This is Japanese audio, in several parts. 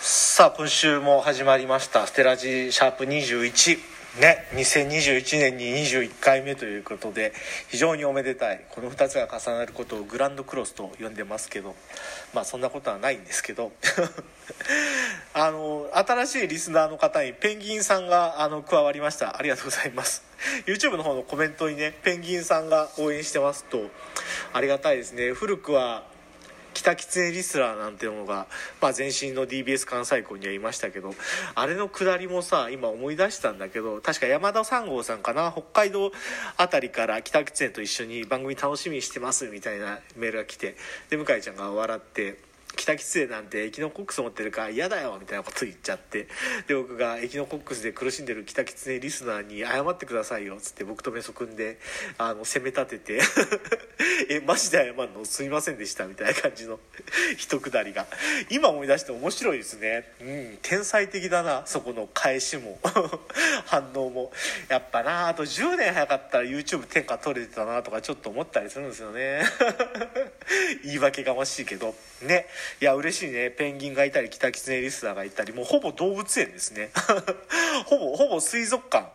さあ今週も始まりました「ステラジシャープ21」ね2021年に21回目ということで非常におめでたい。この2つが重なることをグランドクロスと呼んでますけどまあそんなことはないんですけど。あの新しいリスナーの方にペンギンさんがあの加わりました。ありがとうございます。YouTube の方のコメントにねペンギンさんが応援してますとありがたいですね。古くは北狐リスラーなんていうのが、まあ、前身の DBS 関西校にはいましたけどあれの下りもさ今思い出したんだけど確か山田三郷さんかな北海道辺りから北狐と一緒に番組楽しみにしてますみたいなメールが来てで向井ちゃんが笑って北キツネなんてエキノコックス持ってるから嫌だよみたいなこと言っちゃってで僕がエキノコックスで苦しんでる北キツネリスナーに謝ってくださいよっつって僕とメソ組んであの攻め立てて えマジで謝るのすみませんでしたみたいな感じの 一くだりが。今思い出して面白いですね。うん天才的だなそこの返しも。反応も。やっぱなあと10年早かったら YouTube 天下取れてたなとかちょっと思ったりするんですよね。言い訳がましいけど。ね。いや嬉しいね。ペンギンがいたりキタキツネリスナーがいたり。もうほぼ動物園ですね。ほぼほぼ水族館。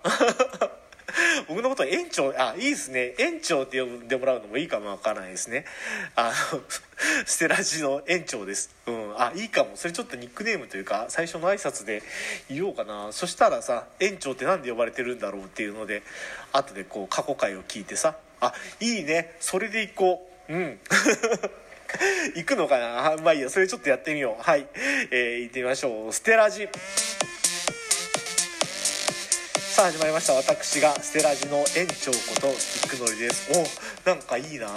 僕のこと園長あいいですね。園長って呼んでもらうのもいいかもわからないですね。あの ステラジの園長です。うん。あいいかも。それちょっとニックネームというか最初の挨拶で言おうかな。そしたらさ園長って何で呼ばれてるんだろうっていうので後でこう過去回を聞いてさあいいね。それでいこう。うん。行くのかな？まあいいやそれちょっとやってみよう。はい。えー、行ってみましょう。ステラジ。さあ始まりました。私がステラジの園長ことスティックノリです。おなんかいいな。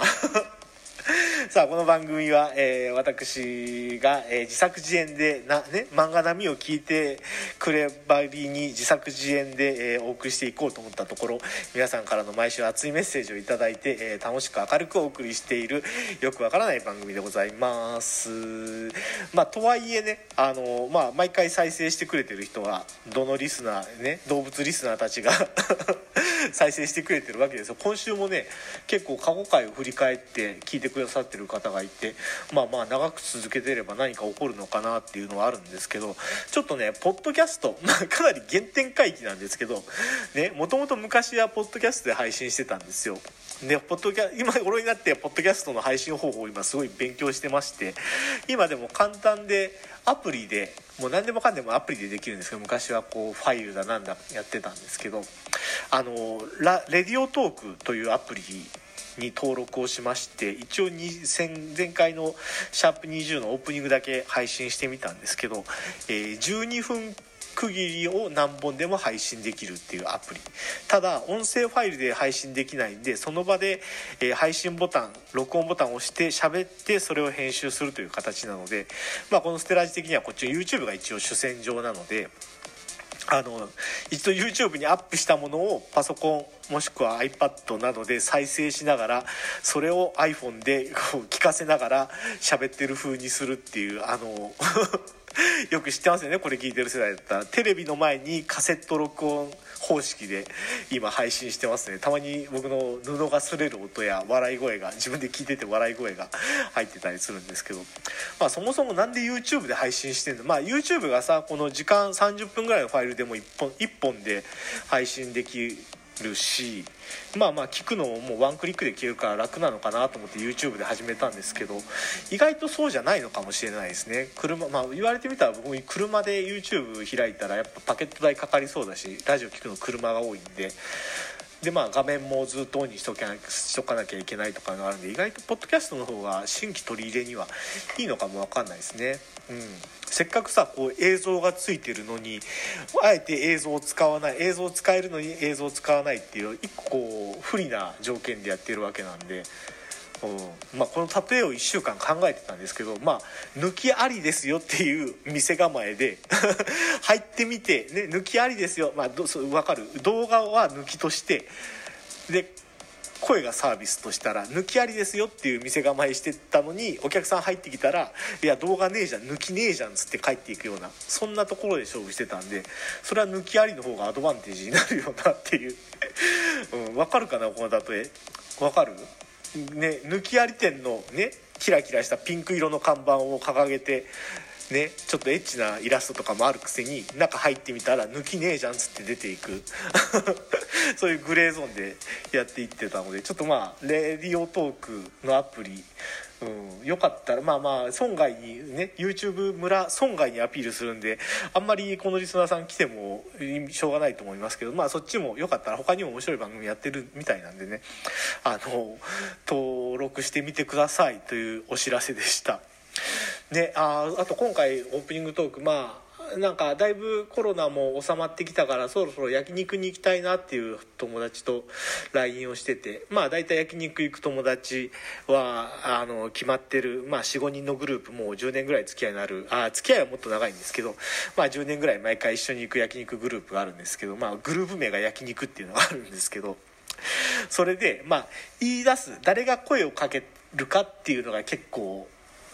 さあこの番組は、えー、私が、えー、自作自演でな、ね、漫画並みを聞いてくればりに自作自演で、えー、お送りしていこうと思ったところ皆さんからの毎週熱いメッセージを頂いて、え楽しく明るくお送りしているよくわからない番組でございます。まあとはいえねあの、まあ、毎回再生してくれてる人はどのリスナーね動物リスナーたちが 再生してくれてるわけですよ。今週もね結構過去回を振り返って聞いてくださってる方がいてまあまあ長く続けてれば何か起こるのかなっていうのはあるんですけどちょっとねポッドキャスト、かなり原点回帰なんですけどねもともと昔はポッドキャストで配信してたんですよ。でポッドキャ今頃になってポッドキャストの配信方法を今すごい勉強してまして今でも簡単でアプリでもう何でもかんでもアプリでできるんですけど昔はこうファイルだなんだやってたんですけどあのラレディオトークというアプリに登録をしまして一応前回の「シャープ #20」のオープニングだけ配信してみたんですけど、え、12分区切りを何本でも配信できるっていうアプリただ音声ファイルで配信できないんでその場で、え、配信ボタン録音ボタンを押して喋ってそれを編集するという形なので、まあ、このステラージ的にはこっちの YouTube が一応主戦場なので。あの一度 YouTube にアップしたものをパソコンもしくは iPad などで再生しながらそれを iPhone でこう聞かせながら喋ってる風にするっていうあの よく知ってますよねこれ聞いてる世代だったら。テレビの前にカセット録音方式で今配信してますね。たまに僕の布が擦れる音や笑い声が自分で聞いてて笑い声が入ってたりするんですけど。まあそもそも何で YouTube で配信してんの？まあ YouTube がさこの時間30分ぐらいのファイルでも1本 ,1 本で配信できるるしまあまあ聞くのももうワンクリックで消えるから楽なのかなと思って YouTube で始めたんですけど意外とそうじゃないのかもしれないですね。車まあ言われてみたら僕車で YouTube 開いたらやっぱパケット代かかりそうだしラジオ聞くの車が多いんででまあ画面もずっとオンにしとかしとかなきゃいけないとかがあるんで意外とポッドキャストの方が新規取り入れにはいいのかも分かんないですねうんせっかくさこう映像がついてるのにあえて映像を使わない映像を使えるのに映像を使わないっていう一個こう不利な条件でやってるわけなんで。うん。まあ、この例えを1週間考えてたんですけど、まあ、抜きありですよっていう店構えで 入ってみて、ね、抜きありですよ、まあ、ど分かる。動画は抜きとしてで声がサービスとしたら抜きありですよっていう店構えしてたのにお客さん入ってきたらいや動画ねえじゃん抜きねえじゃんっつって帰っていくようなそんなところで勝負してたんでそれは抜きありの方がアドバンテージになるよなっていう、うん、分かるかなこの例え。わかる？ね抜きあり店のねキラキラしたピンク色の看板を掲げてねちょっとエッチなイラストとかもあるくせに中入ってみたら抜きねえじゃんっつって出ていく。そういうグレーゾーンでやっていってたのでちょっとまあレディオトークのアプリうん、よかったらまあまあ村外にね YouTube 村村外にアピールするんであんまりこのリスナーさん来てもしょうがないと思いますけどまあそっちもよかったら他にも面白い番組やってるみたいなんでねあの登録してみてくださいというお知らせでした。ね、ああと今回オープニングトークまあなんかだいぶコロナも収まってきたからそろそろ焼肉に行きたいなっていう友達と LINE をしててまあ大体焼肉行く友達はあの決まってる、まあ、45人のグループもう10年ぐらい付き合いになるあ付き合いはもっと長いんですけど、まあ、10年ぐらい毎回一緒に行く焼肉グループがあるんですけど、まあ、グループ名が焼肉っていうのがあるんですけどそれでまあ言い出す誰が声をかけるかっていうのが結構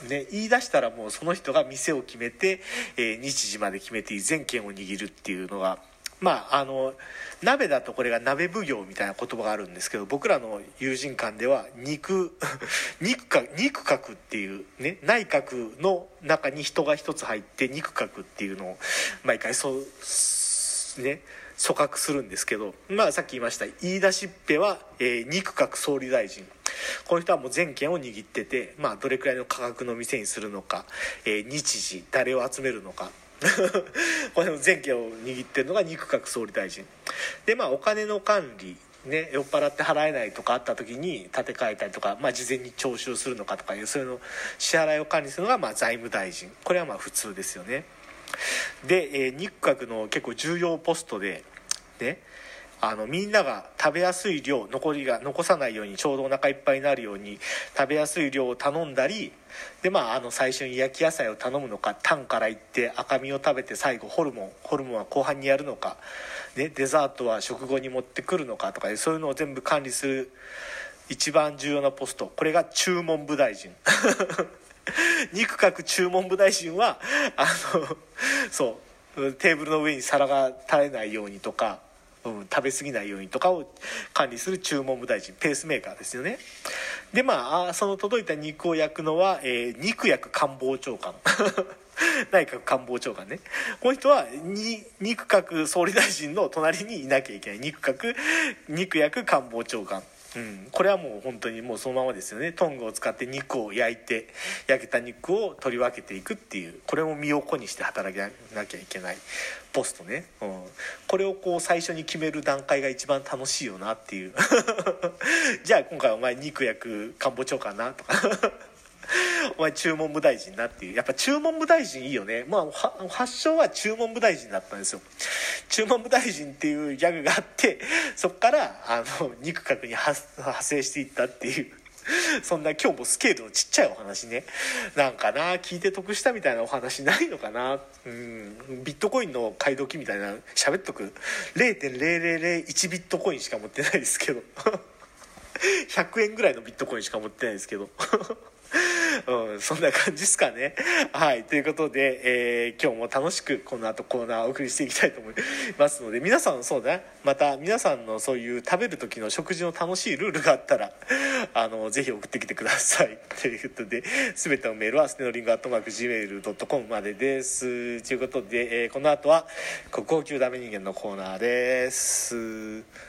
ね、言い出したらもうその人が店を決めて、えー日時まで決めて全権を握るっていうのがまああの鍋だとこれが鍋奉行みたいな言葉があるんですけど僕らの友人間では肉 肉か肉閣っていうね内閣の中に人が一つ入って肉閣っていうのを毎回そうね組閣するんですけどまあさっき言いました言い出しっぺは、えー肉閣総理大臣。この人はもう全権を握ってて、まあ、どれくらいの価格の店にするのか、えー日時誰を集めるのか。これの全権を握ってるのが肉閣総理大臣。でまあお金の管理ね、酔っ払って払えないとかあった時に立て替えたりとか、まあ、事前に徴収するのかとかいうそういうの支払いを管理するのがまあ財務大臣。これはまあ普通ですよね。で、えー日閣の結構重要ポストでねあのみんなが食べやすい量残りが残さないようにちょうどお腹いっぱいになるように食べやすい量を頼んだりでまああの最初に焼き野菜を頼むのかタンからいって赤身を食べて最後ホルモンホルモンは後半にやるのか、ね、デザートは食後に持ってくるのかとかそういうのを全部管理する一番重要なポスト。これが注文部大臣。肉閣注文部大臣はあのそうテーブルの上に皿が垂れないようにとか、うん、食べ過ぎないようにとかを管理する注文部大臣ペースメーカーですよね。でまあその届いた肉を焼くのは、えー肉薬官房長官。内閣官房長官ね。この人はに肉閣総理大臣の隣にいなきゃいけない。肉閣肉薬官房長官。うん、これはもう本当にもうそのままですよね。トングを使って肉を焼いて焼けた肉を取り分けていくっていう。これも身を粉にして働かなきゃいけない。ポストね、うん、これをこう最初に決める段階が一番楽しいよなっていう。じゃあ今回お前肉焼く官房長官なとか。お前注文部大臣なっていう。やっぱ注文部大臣いいよね。まあ発祥は注文部大臣だったんですよ。注文部大臣っていうギャグがあってそっからあの肉閣に派派生していったっていう。そんな今日もスケールのちっちゃいお話ね。なんかな聞いて得したみたいなお話ないのかな。うん。ビットコインの買い時みたいな喋っとく？0.0001ビットコインしか持ってないですけど。100円ぐらいのビットコインしか持ってないですけど。うん、そんな感じですかね。はい。ということで、えー今日も楽しくこの後コーナーをお送りしていきたいと思いますので、皆さんそうだね。また皆さんのそういう食べる時の食事の楽しいルールがあったら、あの、ぜひ送ってきてください。ということで、すべてのメールはステノリングアットマーク Gmail.com までです。ということで、えーこの後は、国宝級ダメ人間のコーナーです。